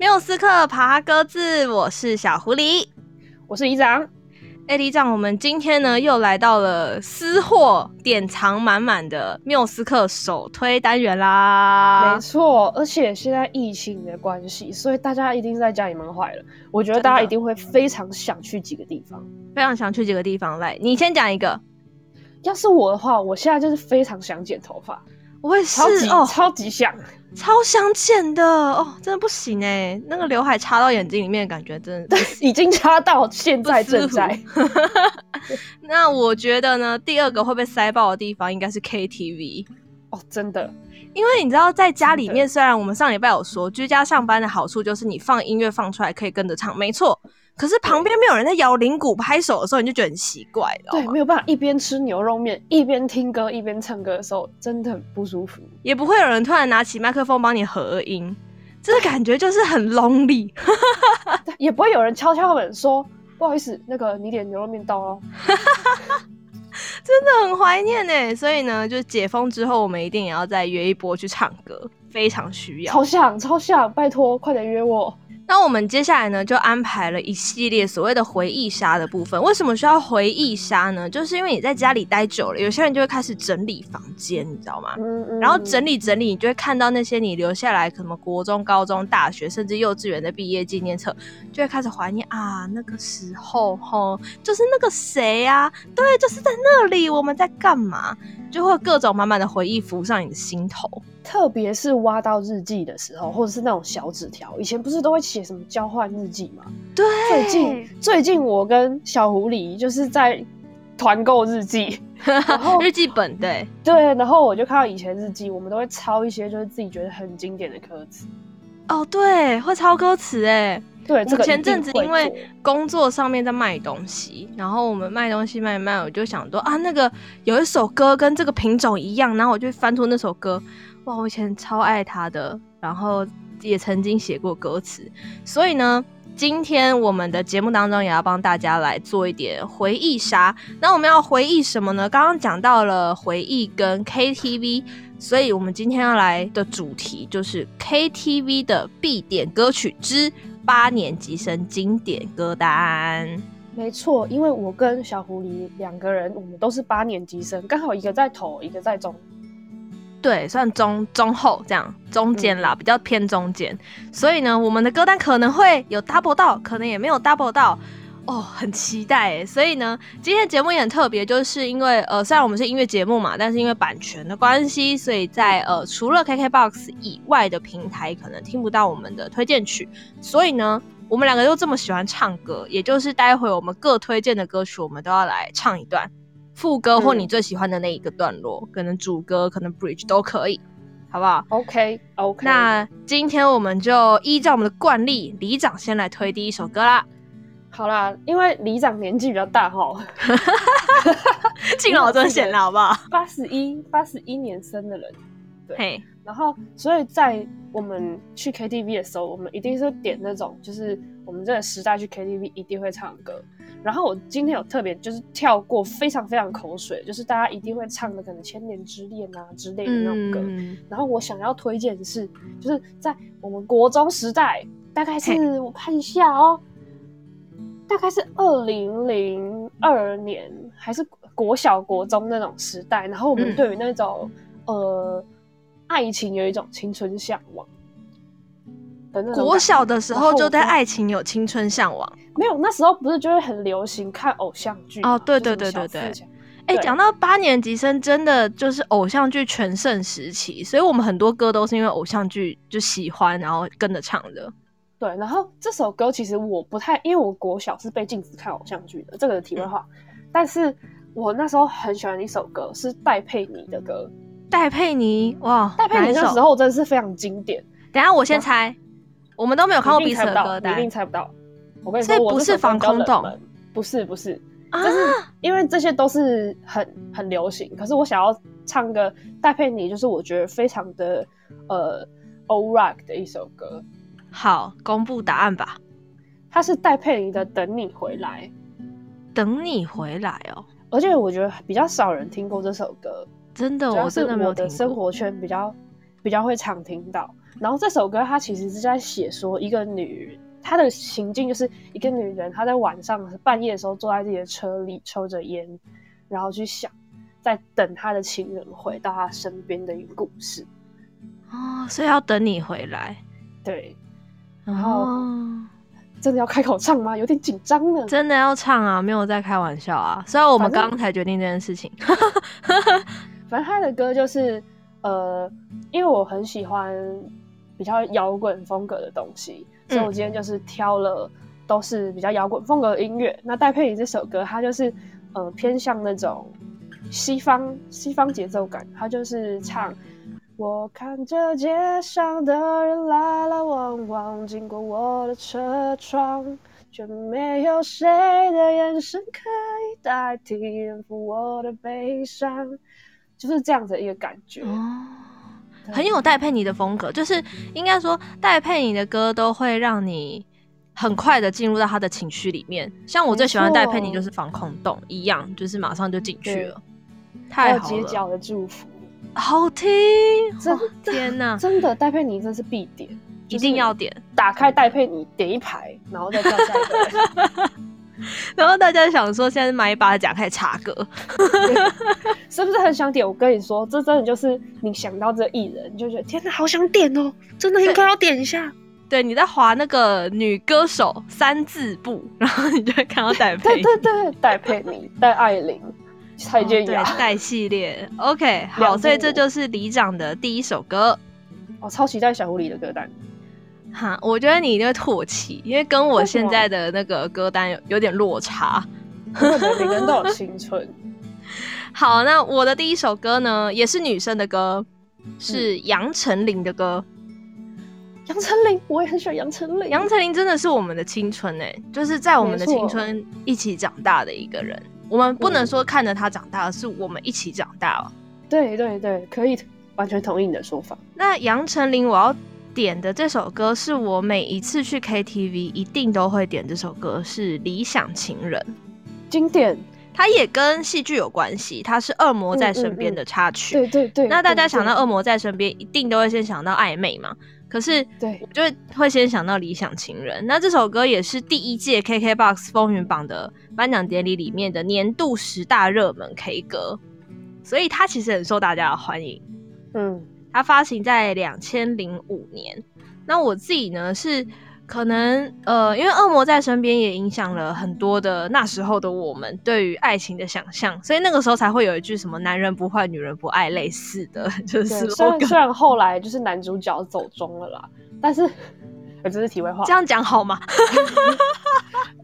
缪斯克爬鸽子，我是小狐狸，我是里长。哎，里长，我们今天呢又来到了私货典藏满满的缪斯克首推单元啦。没错，而且现在疫情的关系，所以大家一定是在家里闷坏了。我觉得大家一定会非常想去几个地方，非常想去几个地方。来，你先讲一个。要是我的话，我现在就是非常想剪头发。我也是哦，超级想，超想剪的哦，真的不行哎，那个刘海插到眼睛里面的感觉真的，对，已经插到现在正在。那我觉得呢，第二个会被塞爆的地方应该是 KTV 哦，真的，因为你知道在家里面，虽然我们上礼拜有说居家上班的好处就是你放音乐放出来可以跟着唱，没错。可是旁边没有人在摇铃鼓拍手的时候，你就觉得很奇怪，对，没有办法一边吃牛肉面一边听歌一边唱歌的时候，真的很不舒服。也不会有人突然拿起麦克风帮你合音，这个感觉就是很 lonely。也不会有人敲敲门说不好意思，那个你点牛肉面到了。真的很怀念呢。所以呢，就解封之后，我们一定也要再约一波去唱歌，非常需要。超想超想，拜托快点约我。那我们接下来呢，就安排了一系列所谓的回忆杀的部分。为什么需要回忆杀呢？就是因为你在家里待久了，有些人就会开始整理房间，你知道吗？嗯嗯。然后整理整理，你就会看到那些你留下来，什么国中、高中、大学，甚至幼稚园的毕业纪念册，就会开始怀念啊，那个时候吼，就是那个谁啊，对，就是在那里，我们在干嘛？就会各种满满的回忆浮上你的心头。特别是挖到日记的时候，或者是那种小纸条，以前不是都会写什么交换日记吗？对，最近最近我跟小狐狸就是在团购日记，然后日记本，对对，然后我就看到以前日记，我们都会抄一些就是自己觉得很经典的歌词。哦，对，会抄歌词哎，对，这个、前阵子因为工作上面在卖东西，然后我们卖东西卖一卖，我就想说啊，那个有一首歌跟这个品种一样，然后我就翻出那首歌。我以前超爱他的，然后也曾经写过歌词，所以呢，今天我们的节目当中也要帮大家来做一点回忆杀。那我们要回忆什么呢？刚刚讲到了回忆跟 KTV，所以我们今天要来的主题就是 KTV 的必点歌曲之八年级生经典歌单。没错，因为我跟小狐狸两个人，我们都是八年级生，刚好一个在头，一个在中。对，算中中后这样，中间啦，比较偏中间，嗯。所以呢，我们的歌单可能会有 double 到，可能也没有 double 到，哦，很期待诶。所以呢，今天的节目也很特别，就是因为呃，虽然我们是音乐节目嘛，但是因为版权的关系，所以在呃除了 KKBOX 以外的平台可能听不到我们的推荐曲。所以呢，我们两个又这么喜欢唱歌，也就是待会我们各推荐的歌曲，我们都要来唱一段。副歌或你最喜欢的那一个段落，嗯、可能主歌，可能 bridge 都可以，好不好？OK OK。那今天我们就依照我们的惯例，李长先来推第一首歌啦。好啦，因为里长年纪比较大哈，敬老尊贤了，好不好？八十一八十一年生的人，对。然后，所以在我们去 KTV 的时候，我们一定是点那种，就是我们这个时代去 KTV 一定会唱歌。然后我今天有特别就是跳过非常非常口水，就是大家一定会唱的可能《千年之恋》啊之类的那种歌。嗯。然后我想要推荐的是，就是在我们国中时代，大概是我看一下哦，大概是二零零二年还是国小国中那种时代。然后我们对于那种、嗯、呃爱情有一种青春向往。国小的时候就对爱情有青春向往，没有，那时候不是就会很流行看偶像剧哦？对对对对对。哎，讲、欸、到八年级生，真的就是偶像剧全盛时期，所以我们很多歌都是因为偶像剧就喜欢，然后跟着唱的。对，然后这首歌其实我不太，因为我国小是被禁止看偶像剧的，这个题外话、嗯。但是我那时候很喜欢一首歌，是戴佩妮的歌。戴佩妮，哇，戴佩妮那时候真的是非常经典。等一下我先猜。我们都没有看过彼此的歌单，一定猜不到。我跟你说，这不是防空洞，不是不是，就是因为这些都是很很流行。可是我想要唱个戴佩妮，就是我觉得非常的呃 old rock 的一首歌。好，公布答案吧。它是戴佩妮的《等你回来》，等你回来哦。而且我觉得比较少人听过这首歌，真的，我真的没有听过。生活圈比较比较会常听到。然后这首歌它其实是在写说一个女，她的情境就是一个女人，她在晚上半夜的时候坐在自己的车里抽着烟，然后去想在等她的情人回到她身边的一个故事。哦，所以要等你回来。对，然后。哦真的要开口唱吗？有点紧张呢。真的要唱啊，没有在开玩笑啊。虽然我们刚刚才决定这件事情。反正他的歌就是，呃，因为我很喜欢比较摇滚风格的东西，所以我今天就是挑了都是比较摇滚风格的音乐。嗯、那戴佩妮这首歌，它就是呃偏向那种西方西方节奏感，它就是唱。我看着街上的人来来往往，经过我的车窗，却没有谁的眼神可以代替人抚我的悲伤，就是这样子一个感觉。哦，很有戴佩妮的风格，就是应该说戴佩妮的歌都会让你很快的进入到他的情绪里面。像我最喜欢戴佩妮就是防空洞一样，就是马上就进去了，太好了。街角的祝福。好听，真的天哪！真的戴佩妮真是必点，一定要点。打开戴佩妮，点一排，然后再跳下一个。然后大家想说，现在是买一把奖开始插歌，是不是很想点？我跟你说，这真的就是你想到这艺人，你就觉得天哪，好想点哦！真的应该要点一下。对，你在划那个女歌手三字部，然后你就会看到戴佩妮，对对对，戴佩妮、戴爱玲。蔡健雅戴系列，OK，好，所以这就是李长的第一首歌。我超期待小狐狸的歌单。哈，我觉得你一定会唾弃，因为跟我现在的那个歌单有有点落差。每个人都有青春。好，那我的第一首歌呢，也是女生的歌，是杨丞琳的歌。杨丞琳，我也很喜欢杨丞琳。杨丞琳真的是我们的青春哎，就是在我们的青春一起长大的一个人。我们不能说看着他长大，而是我们一起长大了。对对对，可以完全同意你的说法。那杨丞琳，我要点的这首歌是我每一次去 KTV 一定都会点这首歌，是《理想情人》，经典。它也跟戏剧有关系，它是《恶魔在身边》的插曲。对对对。那大家想到《恶魔在身边》，一定都会先想到暧昧嘛。可是，对，我就会先想到《理想情人》。那这首歌也是第一届 KKBOX 风云榜的颁奖典礼里面的年度十大热门 K 歌，所以它其实很受大家的欢迎。嗯，它发行在两千零五年。那我自己呢是。可能呃，因为恶魔在身边也影响了很多的那时候的我们对于爱情的想象，所以那个时候才会有一句什么“男人不坏，女人不爱”类似的，就是虽然虽然后来就是男主角走中了啦，但是这是题外话，这样讲好吗？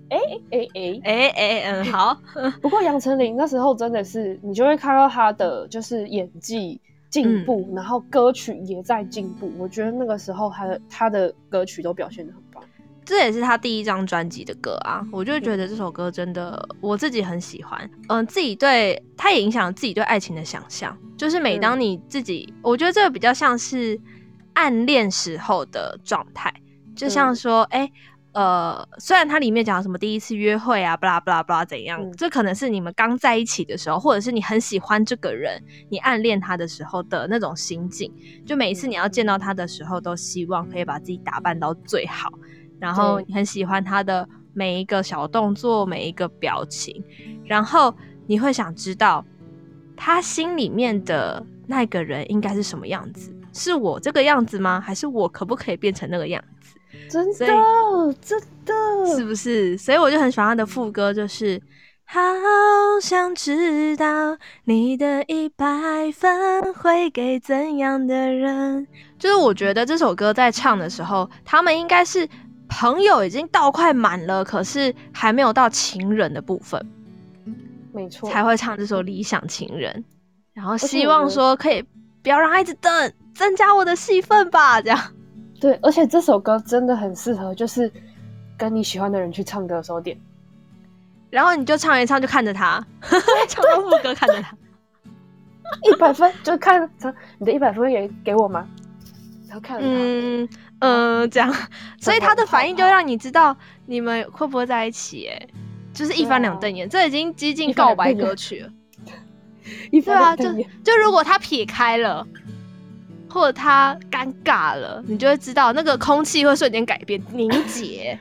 哎哎哎哎哎嗯好，不过杨丞琳那时候真的是你就会看到她的就是演技。进步，然后歌曲也在进步。嗯、我觉得那个时候他的他的歌曲都表现的很棒。这也是他第一张专辑的歌啊，我就觉得这首歌真的我自己很喜欢。嗯、呃，自己对他也影响了自己对爱情的想象。就是每当你自己，嗯、我觉得这个比较像是暗恋时候的状态，就像说，哎、嗯。呃，虽然它里面讲什么第一次约会啊，巴拉巴拉巴拉怎样，嗯、这可能是你们刚在一起的时候，或者是你很喜欢这个人，你暗恋他的时候的那种心境。就每一次你要见到他的时候，都希望可以把自己打扮到最好，然后你很喜欢他的每一个小动作，每一个表情，然后你会想知道他心里面的那个人应该是什么样子？是我这个样子吗？还是我可不可以变成那个样子？真的，真的，是不是？所以我就很喜欢他的副歌，就是好想知道你的一百分会给怎样的人。就是我觉得这首歌在唱的时候，他们应该是朋友已经到快满了，可是还没有到情人的部分，没错，才会唱这首《理想情人》，然后希望说可以不要让他一直等，增加我的戏份吧，这样。对，而且这首歌真的很适合，就是跟你喜欢的人去唱歌的时候点，然后你就唱一唱，就看着他，唱到副歌看着他，一百分就看着你的一百分也给我吗？然后看着他，嗯嗯、呃，这样，所以他的反应就让你知道你们会不会在一起，哎，就是一翻两瞪眼，啊、这已经接近告白歌曲对啊，就就如果他撇开了。或者他尴尬了，你就会知道那个空气会瞬间改变凝结。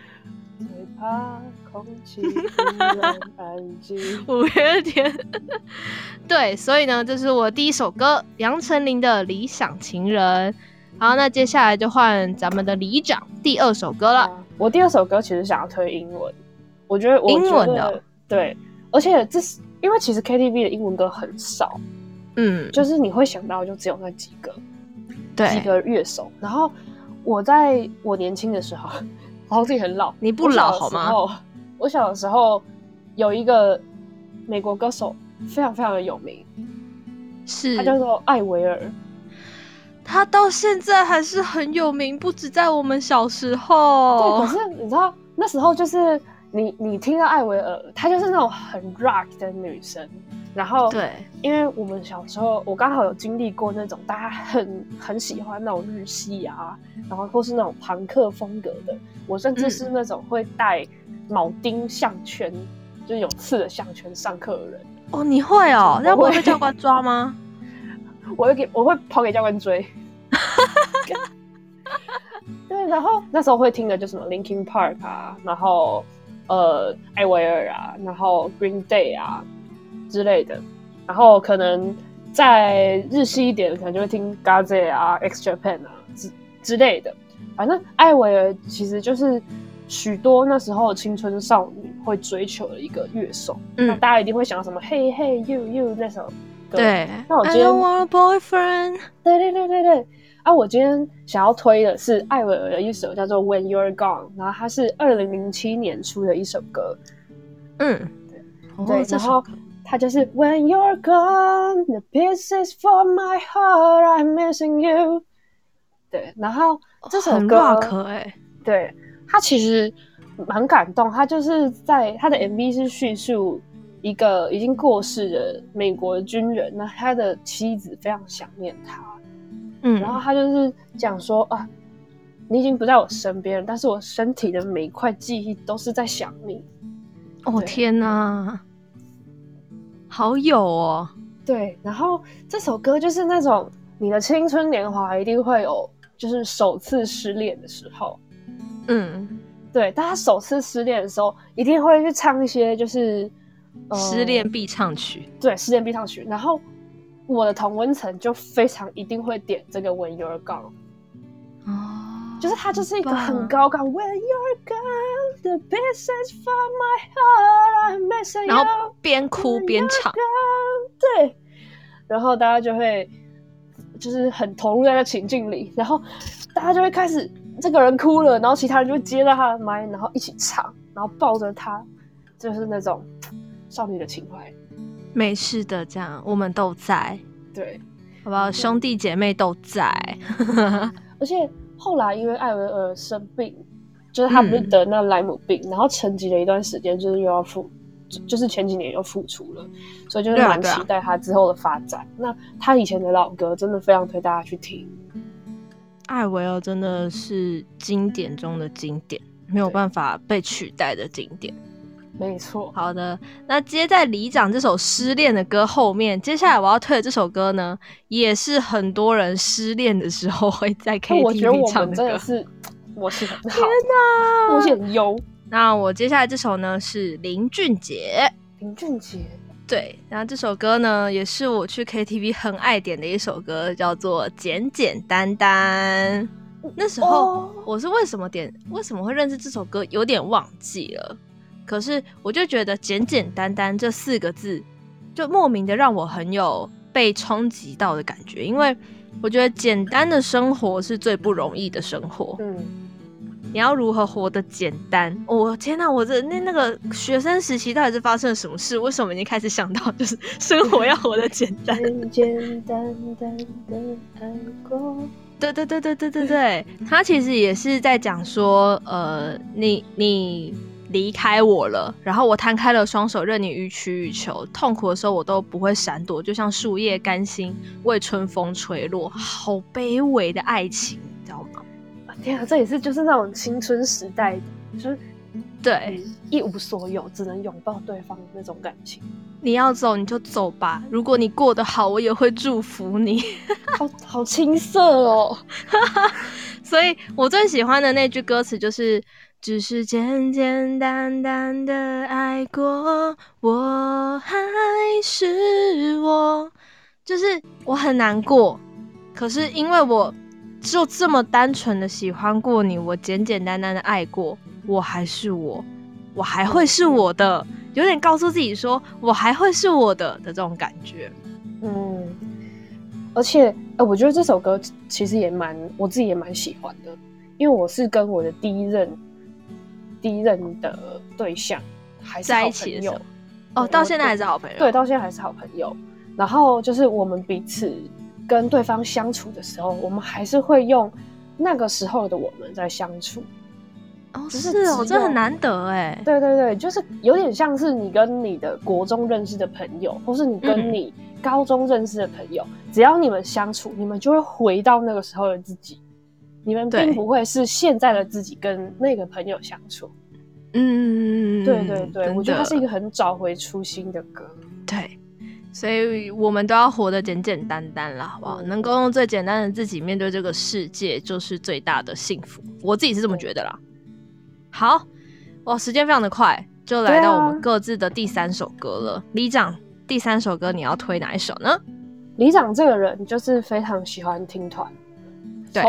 最怕空气安静。五月天。对，所以呢，这是我第一首歌，杨丞琳的《理想情人》。好，那接下来就换咱们的里长第二首歌了。啊、我第二首歌其实想要推英文，我觉得，英文的对，而且这是因为其实 KTV 的英文歌很少，嗯，就是你会想到就只有那几个，对，几个乐手。然后我在我年轻的时候，好像自己很老，你不老好吗？我小的时候有一个美国歌手，非常非常的有名，是他叫做艾维尔。他到现在还是很有名，不止在我们小时候。对，可是你知道那时候就是你你听到艾维尔，她就是那种很 rock 的女生。然后对，因为我们小时候我刚好有经历过那种大家很很喜欢那种日系啊，然后或是那种朋克风格的。我甚至是那种会戴铆钉项圈，嗯、就是有刺的项圈上课的人。哦，你会哦？那不会被教官抓吗？我会给，我会跑给教官追。对，然后那时候会听的就什么 Linkin Park 啊，然后呃艾薇儿啊，然后 Green Day 啊之类的，然后可能再日系一点，可能就会听 Gaze 啊、X Japan 啊之之类的。反正艾薇儿其实就是许多那时候青春少女会追求的一个乐手。嗯，那大家一定会想到什么 Hey Hey You You 那首歌。对，那我今天 I don't want a boyfriend。对对对对对，啊，我今天想要推的是艾薇儿的一首叫做《When You're Gone》，然后它是二零零七年出的一首歌。嗯，对，对，然后它就是 When You're Gone, the pieces from my heart, I'm missing you。对，然后这首歌可爱，对，它其实蛮感动，它就是在它的 MV 是叙述。一个已经过世的美国军人，那他的妻子非常想念他，嗯，然后他就是讲说啊，你已经不在我身边了，但是我身体的每一块记忆都是在想你。哦天哪，好有哦。对，然后这首歌就是那种你的青春年华一定会有，就是首次失恋的时候，嗯，对，大家首次失恋的时候一定会去唱一些就是。失恋必唱曲，嗯、对，失恋必唱曲。然后我的同温层就非常一定会点这个 When You're Gone，哦，就是它就是一个很高亢。When You're Gone, the pieces from my heart I'm missing you。然后边哭边唱，对，然后大家就会就是很投入在那情境里，然后大家就会开始这个人哭了，然后其他人就会接到他的麦，然后一起唱，然后抱着他，就是那种。少女的情怀，没事的，这样我们都在，对，好不好？兄弟姐妹都在，而且后来因为艾维尔生病，就是他不是得那莱姆病，嗯、然后沉寂了一段时间，就是又要复，就是前几年又复出了，所以就是蛮期待他之后的发展。啊啊、那他以前的老歌真的非常推大家去听，艾维尔真的是经典中的经典，没有办法被取代的经典。没错，好的，那接在里长这首失恋的歌后面，接下来我要推的这首歌呢，也是很多人失恋的时候会在 KTV 唱的歌。真的是，我是很好天哪，我是很优。那我接下来这首呢是林俊杰，林俊杰，对，然后这首歌呢也是我去 KTV 很爱点的一首歌，叫做《简简单单》。那时候我是为什么点，为什么会认识这首歌，有点忘记了。可是我就觉得“简简单单”这四个字，就莫名的让我很有被冲击到的感觉，因为我觉得简单的生活是最不容易的生活。嗯，你要如何活得简单？我、哦、天哪！我这那那个学生时期到底是发生了什么事？为什么已经开始想到就是 生活要活得简单？简简单单的爱过。对对对对对对对，他其实也是在讲说，呃，你你。离开我了，然后我摊开了双手，任你予取予求。痛苦的时候，我都不会闪躲，就像树叶甘心为春风吹落。好卑微的爱情，你知道吗？天啊，这也是就是那种青春时代的，就是对，一无所有，只能拥抱对方的那种感情。你要走你就走吧，如果你过得好，我也会祝福你。好好青涩哦，所以我最喜欢的那句歌词就是。只是简简单单的爱过，我还是我，就是我很难过，可是因为我就这么单纯的喜欢过你，我简简单单的爱过，我还是我，我还会是我的，有点告诉自己说我还会是我的的这种感觉。嗯，而且呃，我觉得这首歌其实也蛮我自己也蛮喜欢的，因为我是跟我的第一任。第一任的对象还是好朋友，在一起的时候哦，到现在还是好朋友。对，到现在还是好朋友。然后就是我们彼此跟对方相处的时候，我们还是会用那个时候的我们在相处。哦，是哦，这很难得哎。对对对，就是有点像是你跟你的国中认识的朋友，或是你跟你高中认识的朋友，嗯、只要你们相处，你们就会回到那个时候的自己。你们并不会是现在的自己跟那个朋友相处，嗯，对对对，我觉得它是一个很找回初心的歌，对，所以我们都要活得简简单单啦，好不好？嗯、能够用最简单的自己面对这个世界，就是最大的幸福。我自己是这么觉得啦。好，哇，时间非常的快，就来到我们各自的第三首歌了。啊、里长，第三首歌你要推哪一首呢？李长这个人就是非常喜欢听团，对。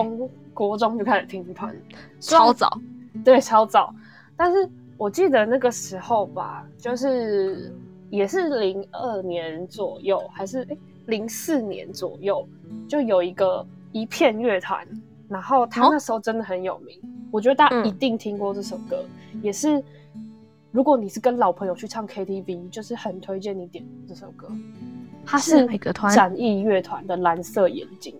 国中就开始听团，超早，对，超早。但是我记得那个时候吧，就是也是零二年左右，还是诶零四年左右，就有一个一片乐团，然后他那时候真的很有名，哦、我觉得大家一定听过这首歌，嗯、也是如果你是跟老朋友去唱 KTV，就是很推荐你点这首歌。它是哪个团？展翼乐团的《蓝色眼睛》。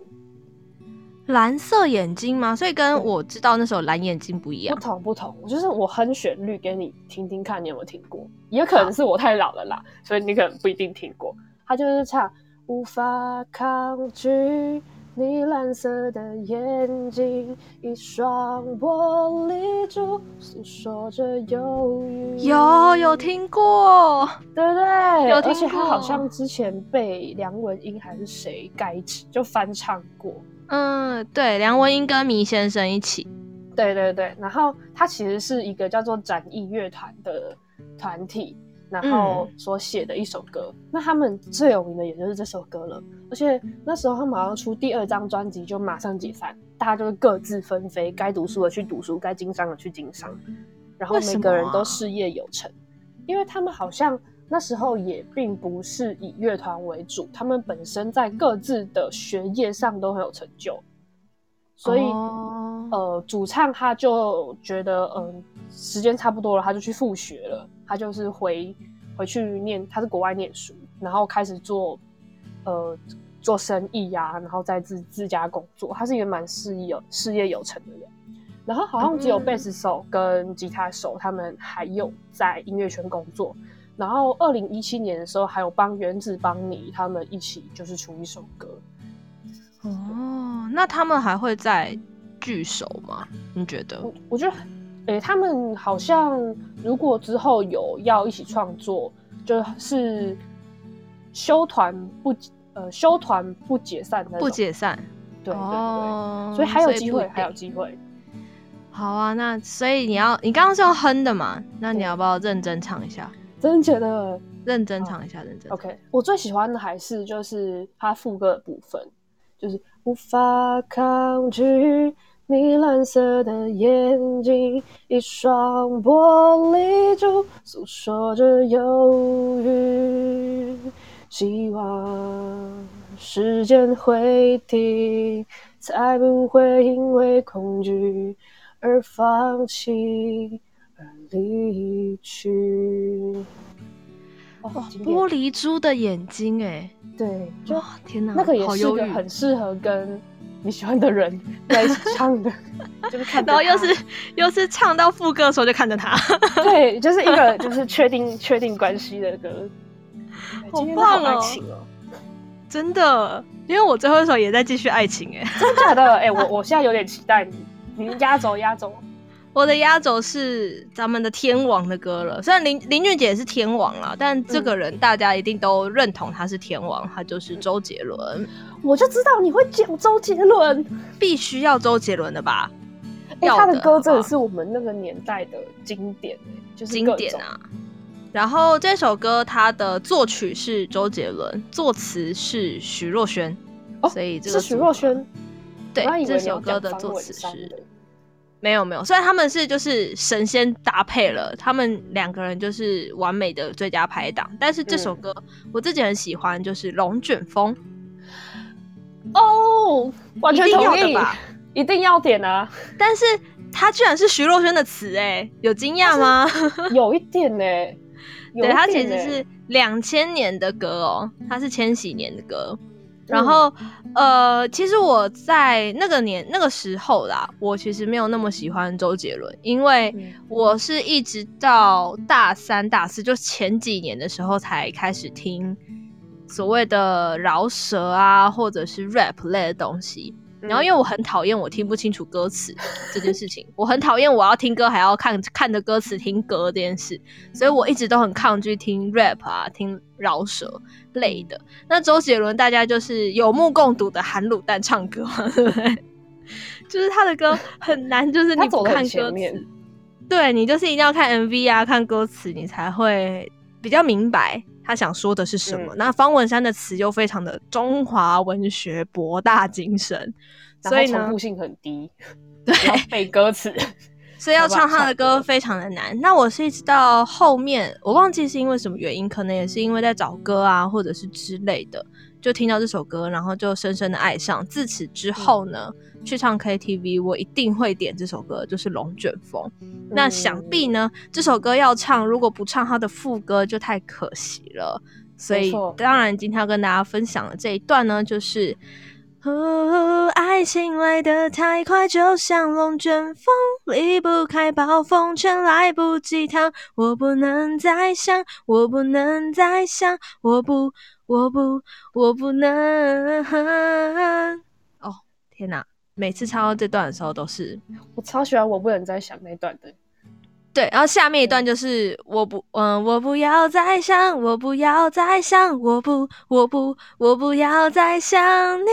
蓝色眼睛吗？所以跟我知道那首蓝眼睛不一样。不同不同，就是我哼旋律给你听听看，你有没有听过？也可能是我太老了啦，所以你可能不一定听过。他就是唱无法抗拒你蓝色的眼睛，一双玻璃珠诉说着忧郁。有有听过，对不对？有听过。而且他好像之前被梁文音还是谁改就翻唱过。嗯，对，梁文音跟迷先生一起，对对对，然后他其实是一个叫做展翼乐团的团体，然后所写的一首歌。嗯、那他们最有名的也就是这首歌了，而且那时候他马上出第二张专辑，就马上解散，大家就是各自纷飞，该读书的去读书，该经商的去经商，然后每个人都事业有成，为因为他们好像。那时候也并不是以乐团为主，他们本身在各自的学业上都很有成就，所以、oh. 呃，主唱他就觉得嗯、呃，时间差不多了，他就去复学了，他就是回回去念，他是国外念书，然后开始做呃做生意呀、啊，然后在自自家工作，他是一个蛮事业有事业有成的人，然后好像只有贝斯手跟吉他手他们还有在音乐圈工作。然后，二零一七年的时候，还有帮原子邦妮他们一起就是出一首歌。哦，那他们还会再聚首吗？你觉得？我我觉得，诶，他们好像如果之后有要一起创作，就是休团不呃休团不解散的，不解散。对对对，哦、所以还有机会，还有机会。好啊，那所以你要，你刚刚是用哼的嘛？那你要不要认真唱一下？真觉得认真唱一下，认真。OK，我最喜欢的还是就是他副歌的部分，就是无法抗拒你蓝色的眼睛，一双玻璃珠诉说着忧郁，希望时间会停，才不会因为恐惧而放弃。离去。哇，玻璃珠的眼睛，哎，对，就天哪，那个也是个很适合跟你喜欢的人在一起唱的，就是看，然后又是又是唱到副歌的时候就看着他，对，就是一个就是确定 确定关系的歌，好棒哦，真的，因为我最后一首也在继续爱情，哎，真的假的？哎，我我现在有点期待你，你压轴压轴。我的压轴是咱们的天王的歌了。虽然林林俊杰也是天王啦，但这个人大家一定都认同他是天王，他就是周杰伦。我就知道你会讲周杰伦，必须要周杰伦的吧？哎、欸，他的歌真的是我们那个年代的经典，就是经典啊。然后这首歌它的作曲是周杰伦，作词是徐若瑄。哦，所以这个是徐若瑄。对，这首歌的作词是没有没有，虽然他们是就是神仙搭配了，他们两个人就是完美的最佳拍档。但是这首歌我自己很喜欢，就是《龙卷风》哦，完全同意吧，一定要点啊！但是它居然是徐若瑄的词，哎，有惊讶吗？有一点呢，对，它其实是两千年的歌哦，它是千禧年的歌。然后，嗯、呃，其实我在那个年那个时候啦，我其实没有那么喜欢周杰伦，因为我是一直到大三、大四，就前几年的时候才开始听所谓的饶舌啊，或者是 rap 类的东西。然后，因为我很讨厌我听不清楚歌词这件事情，我很讨厌我要听歌还要看看着歌词听歌这件事，所以我一直都很抗拒听 rap 啊，听饶舌类的。那周杰伦大家就是有目共睹的含卤蛋唱歌嘛，对不对？就是他的歌很难，就是你不看歌词，对，你就是一定要看 MV 啊，看歌词，你才会比较明白。他想说的是什么？嗯、那方文山的词又非常的中华文学博大精深，所以呢，重复性很低，对，背歌词，所以要唱他的歌非常的难。那我是一直到后面，我忘记是因为什么原因，可能也是因为在找歌啊，或者是之类的。就听到这首歌，然后就深深的爱上。自此之后呢，嗯、去唱 KTV，我一定会点这首歌，就是《龙卷风》。嗯。那想必呢，这首歌要唱，如果不唱它的副歌，就太可惜了。所以，当然今天要跟大家分享的这一段呢，就是，哦，爱情来得太快，就像龙卷风，离不开暴风圈，来不及逃。我不能再想，我不能再想，我不。我不，我不能。哦，天哪！每次唱到这段的时候，都是我超喜欢。我不能再想那段的。对，然后下面一段就是我不，嗯，我不要再想，我不要再想，我不，我不，我不要再想你。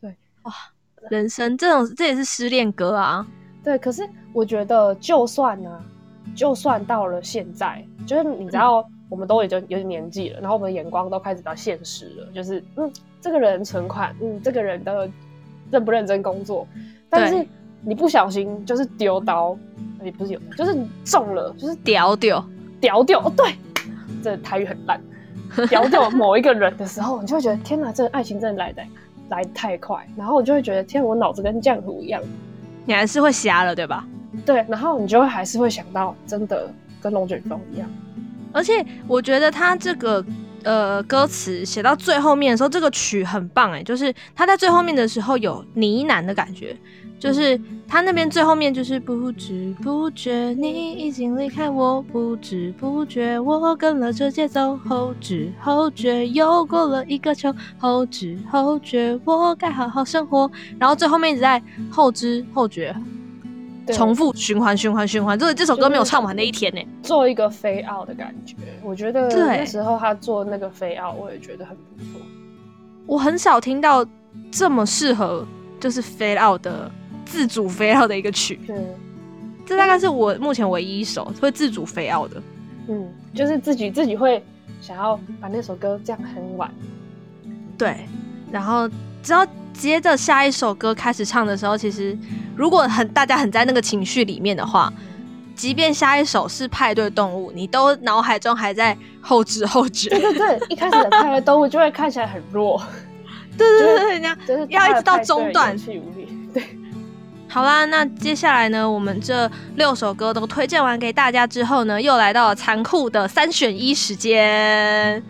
对，哇，人生这种这也是失恋歌啊。对，可是我觉得，就算呢、啊，就算到了现在，就是你知道。嗯我们都已经有点年纪了，然后我们的眼光都开始比较现实了，就是嗯，这个人存款，嗯，这个人的认不认真工作，但是你不小心就是丢刀，也不是有，就是你中了，就是屌屌屌屌，哦，对，这台语很烂，屌屌某一个人的时候，你就会觉得天哪，这个爱情真的来的来得太快，然后我就会觉得天，我脑子跟浆糊一样，你还是会瞎了，对吧？对，然后你就会还是会想到，真的跟龙卷风一样。而且我觉得他这个呃歌词写到最后面的时候，这个曲很棒哎，就是他在最后面的时候有呢喃的感觉，就是他那边最后面就是不知不觉你已经离开我，不知不觉我跟了这节奏，后知后觉又过了一个秋，后知后觉我该好好生活，然后最后面一直在后知后觉。重复循环循环循环，就是这首歌没有唱完那一天呢。做一个 fade out 的感觉，我觉得那时候他做那个 fade out，我也觉得很不错。我很少听到这么适合就是 fade out 的自主 fade out 的一个曲。对，这大概是我目前唯一一首会自主 fade out 的。嗯，就是自己自己会想要把那首歌这样哼完。对，然后只要接着下一首歌开始唱的时候，其实。如果很大家很在那个情绪里面的话，即便下一首是派对动物，你都脑海中还在后知后觉。对对对，一开始的派对动物就会看起来很弱。对对对，人家要一直到中段。对，好啦，那接下来呢，我们这六首歌都推荐完给大家之后呢，又来到了残酷的三选一时间，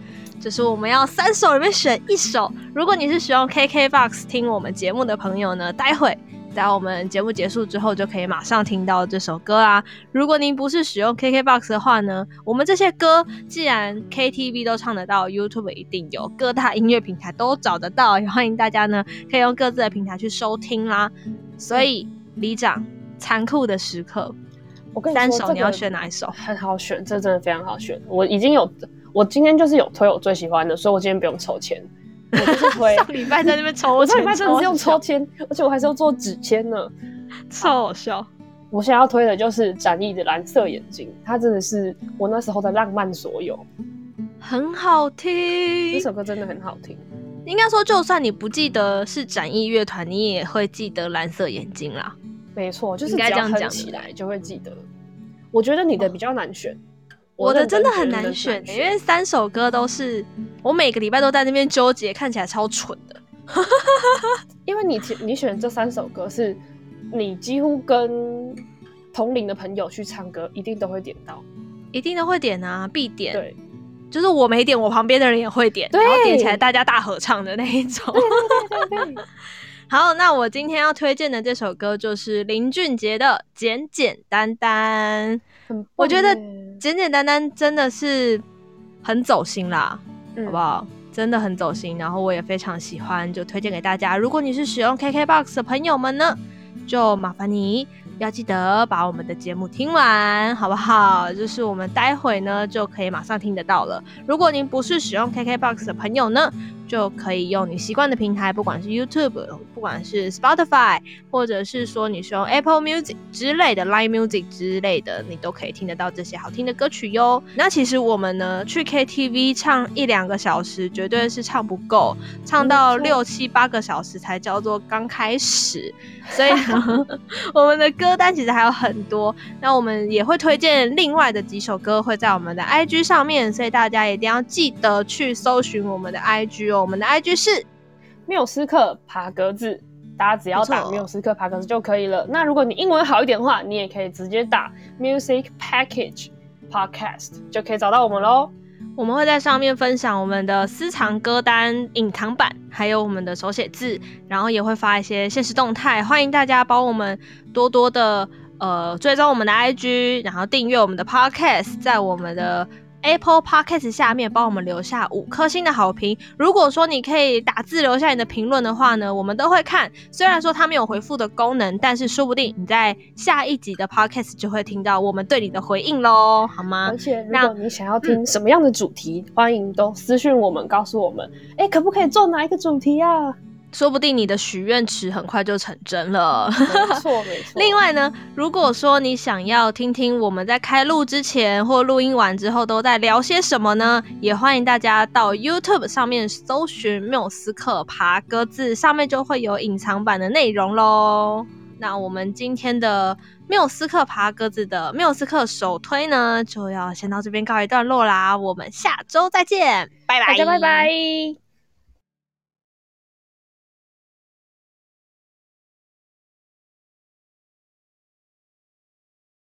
就是我们要三首里面选一首。如果你是使用 KKBOX 听我们节目的朋友呢，待会。在我们节目结束之后，就可以马上听到这首歌啦。如果您不是使用 KKBOX 的话呢，我们这些歌既然 KTV 都唱得到，YouTube 一定有，各大音乐平台都找得到，也欢迎大家呢可以用各自的平台去收听啦。所以里长，残酷的时刻。我跟你说，三首你要选哪一首？很好选，这真的非常好选。我已经有，我今天就是有推我最喜欢的，所以我今天不用抽签。我就是 推上礼拜在那边抽签，我上礼拜真的是用抽签，而且我还是要做纸签呢，超好笑。我现在要推的就是展翼的蓝色眼睛，它真的是我那时候的浪漫所有，很好听。这首歌真的很好听。应该说，就算你不记得是展翼乐团，你也会记得蓝色眼睛啦。没错，就是只要哼起来就会记得。我觉得你的比较难选，我的真的很难选，因为三首歌都是我每个礼拜都在那边纠结，看起来超蠢的。因为你你选这三首歌是。你几乎跟同龄的朋友去唱歌，一定都会点到，一定都会点啊，必点。对，就是我没点，我旁边的人也会点，然后点起来大家大合唱的那一种。对对对对对。好，那我今天要推荐的这首歌就是林俊杰的《简简单单》，我觉得《简简单单》真的是很走心啦，嗯、好不好？真的很走心，然后我也非常喜欢，就推荐给大家。如果你是使用 KKBOX 的朋友们呢，就麻烦你要记得把我们的节目听完，好不好？就是我们待会呢就可以马上听得到了。如果您不是使用 KKBOX 的朋友呢，就可以用你习惯的平台，不管是 YouTube，不管是 Spotify，或者是说你是用 Apple Music 之类的 Line Music 之类的，你都可以听得到这些好听的歌曲哟。那其实我们呢去 KTV 唱一两个小时，绝对是唱不够，唱到六七八个小时才叫做刚开始。所以呢，我们的歌单其实还有很多，那我们也会推荐另外的几首歌会在我们的 IG 上面，所以大家一定要记得去搜寻我们的 IG 哦。我们的 IG 是缪斯克爬格子，大家只要打缪斯克爬格子就可以了。那如果你英文好一点的话，你也可以直接打 Music Package Podcast 就可以找到我们喽。我们会在上面分享我们的私藏歌单隐藏版，还有我们的手写字，然后也会发一些现实动态，欢迎大家帮我们多多的呃追踪我们的 IG，然后订阅我们的 Podcast，在我们的。Apple Podcast 下面帮我们留下五颗星的好评。如果说你可以打字留下你的评论的话呢，我们都会看。虽然说它没有回复的功能，但是说不定你在下一集的 Podcast 就会听到我们对你的回应喽，好吗？而且如果你想要听什么样的主题，嗯、欢迎都私讯我们，告诉我们，哎、欸，可不可以做哪一个主题啊？说不定你的许愿池很快就成真了。没错，没错。另外呢，如果说你想要听听我们在开录之前或录音完之后都在聊些什么呢，也欢迎大家到 YouTube 上面搜寻缪斯克爬格子，上面就会有隐藏版的内容喽。那我们今天的缪斯克爬格子的缪斯克首推呢，就要先到这边告一段落啦。我们下周再见，拜拜，大家拜拜。